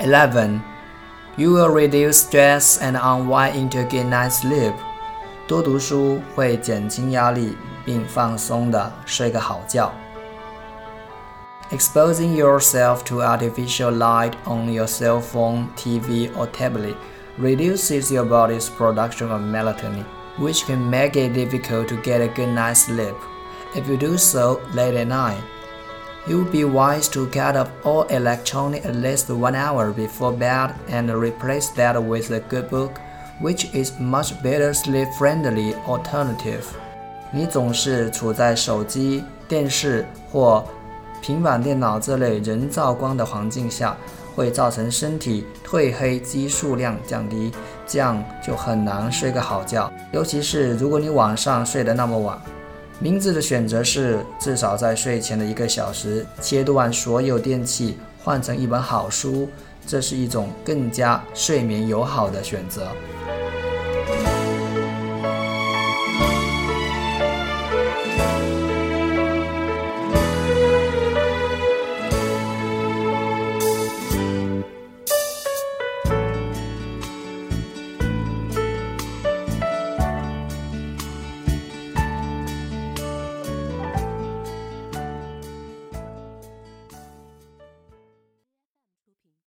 11. You will reduce stress and unwind into a good night's sleep. 多读书会减轻压力并放松的睡个好觉。Exposing yourself to artificial light on your cell phone, TV, or tablet reduces your body's production of melatonin, which can make it difficult to get a good night's sleep. If you do so late at night, it would be wise to cut off all electronic at least one hour before bed and replace that with a good book which is much better sleep-friendly alternative。你总是处在手机、电视或平板电脑这类人造光的环境下，会造成身体褪黑激素量降低，这样就很难睡个好觉。尤其是如果你晚上睡得那么晚。 名字的选择是至少在睡前的一个小时切断所有电器，换成一本好书，这是一种更加睡眠友好的选择。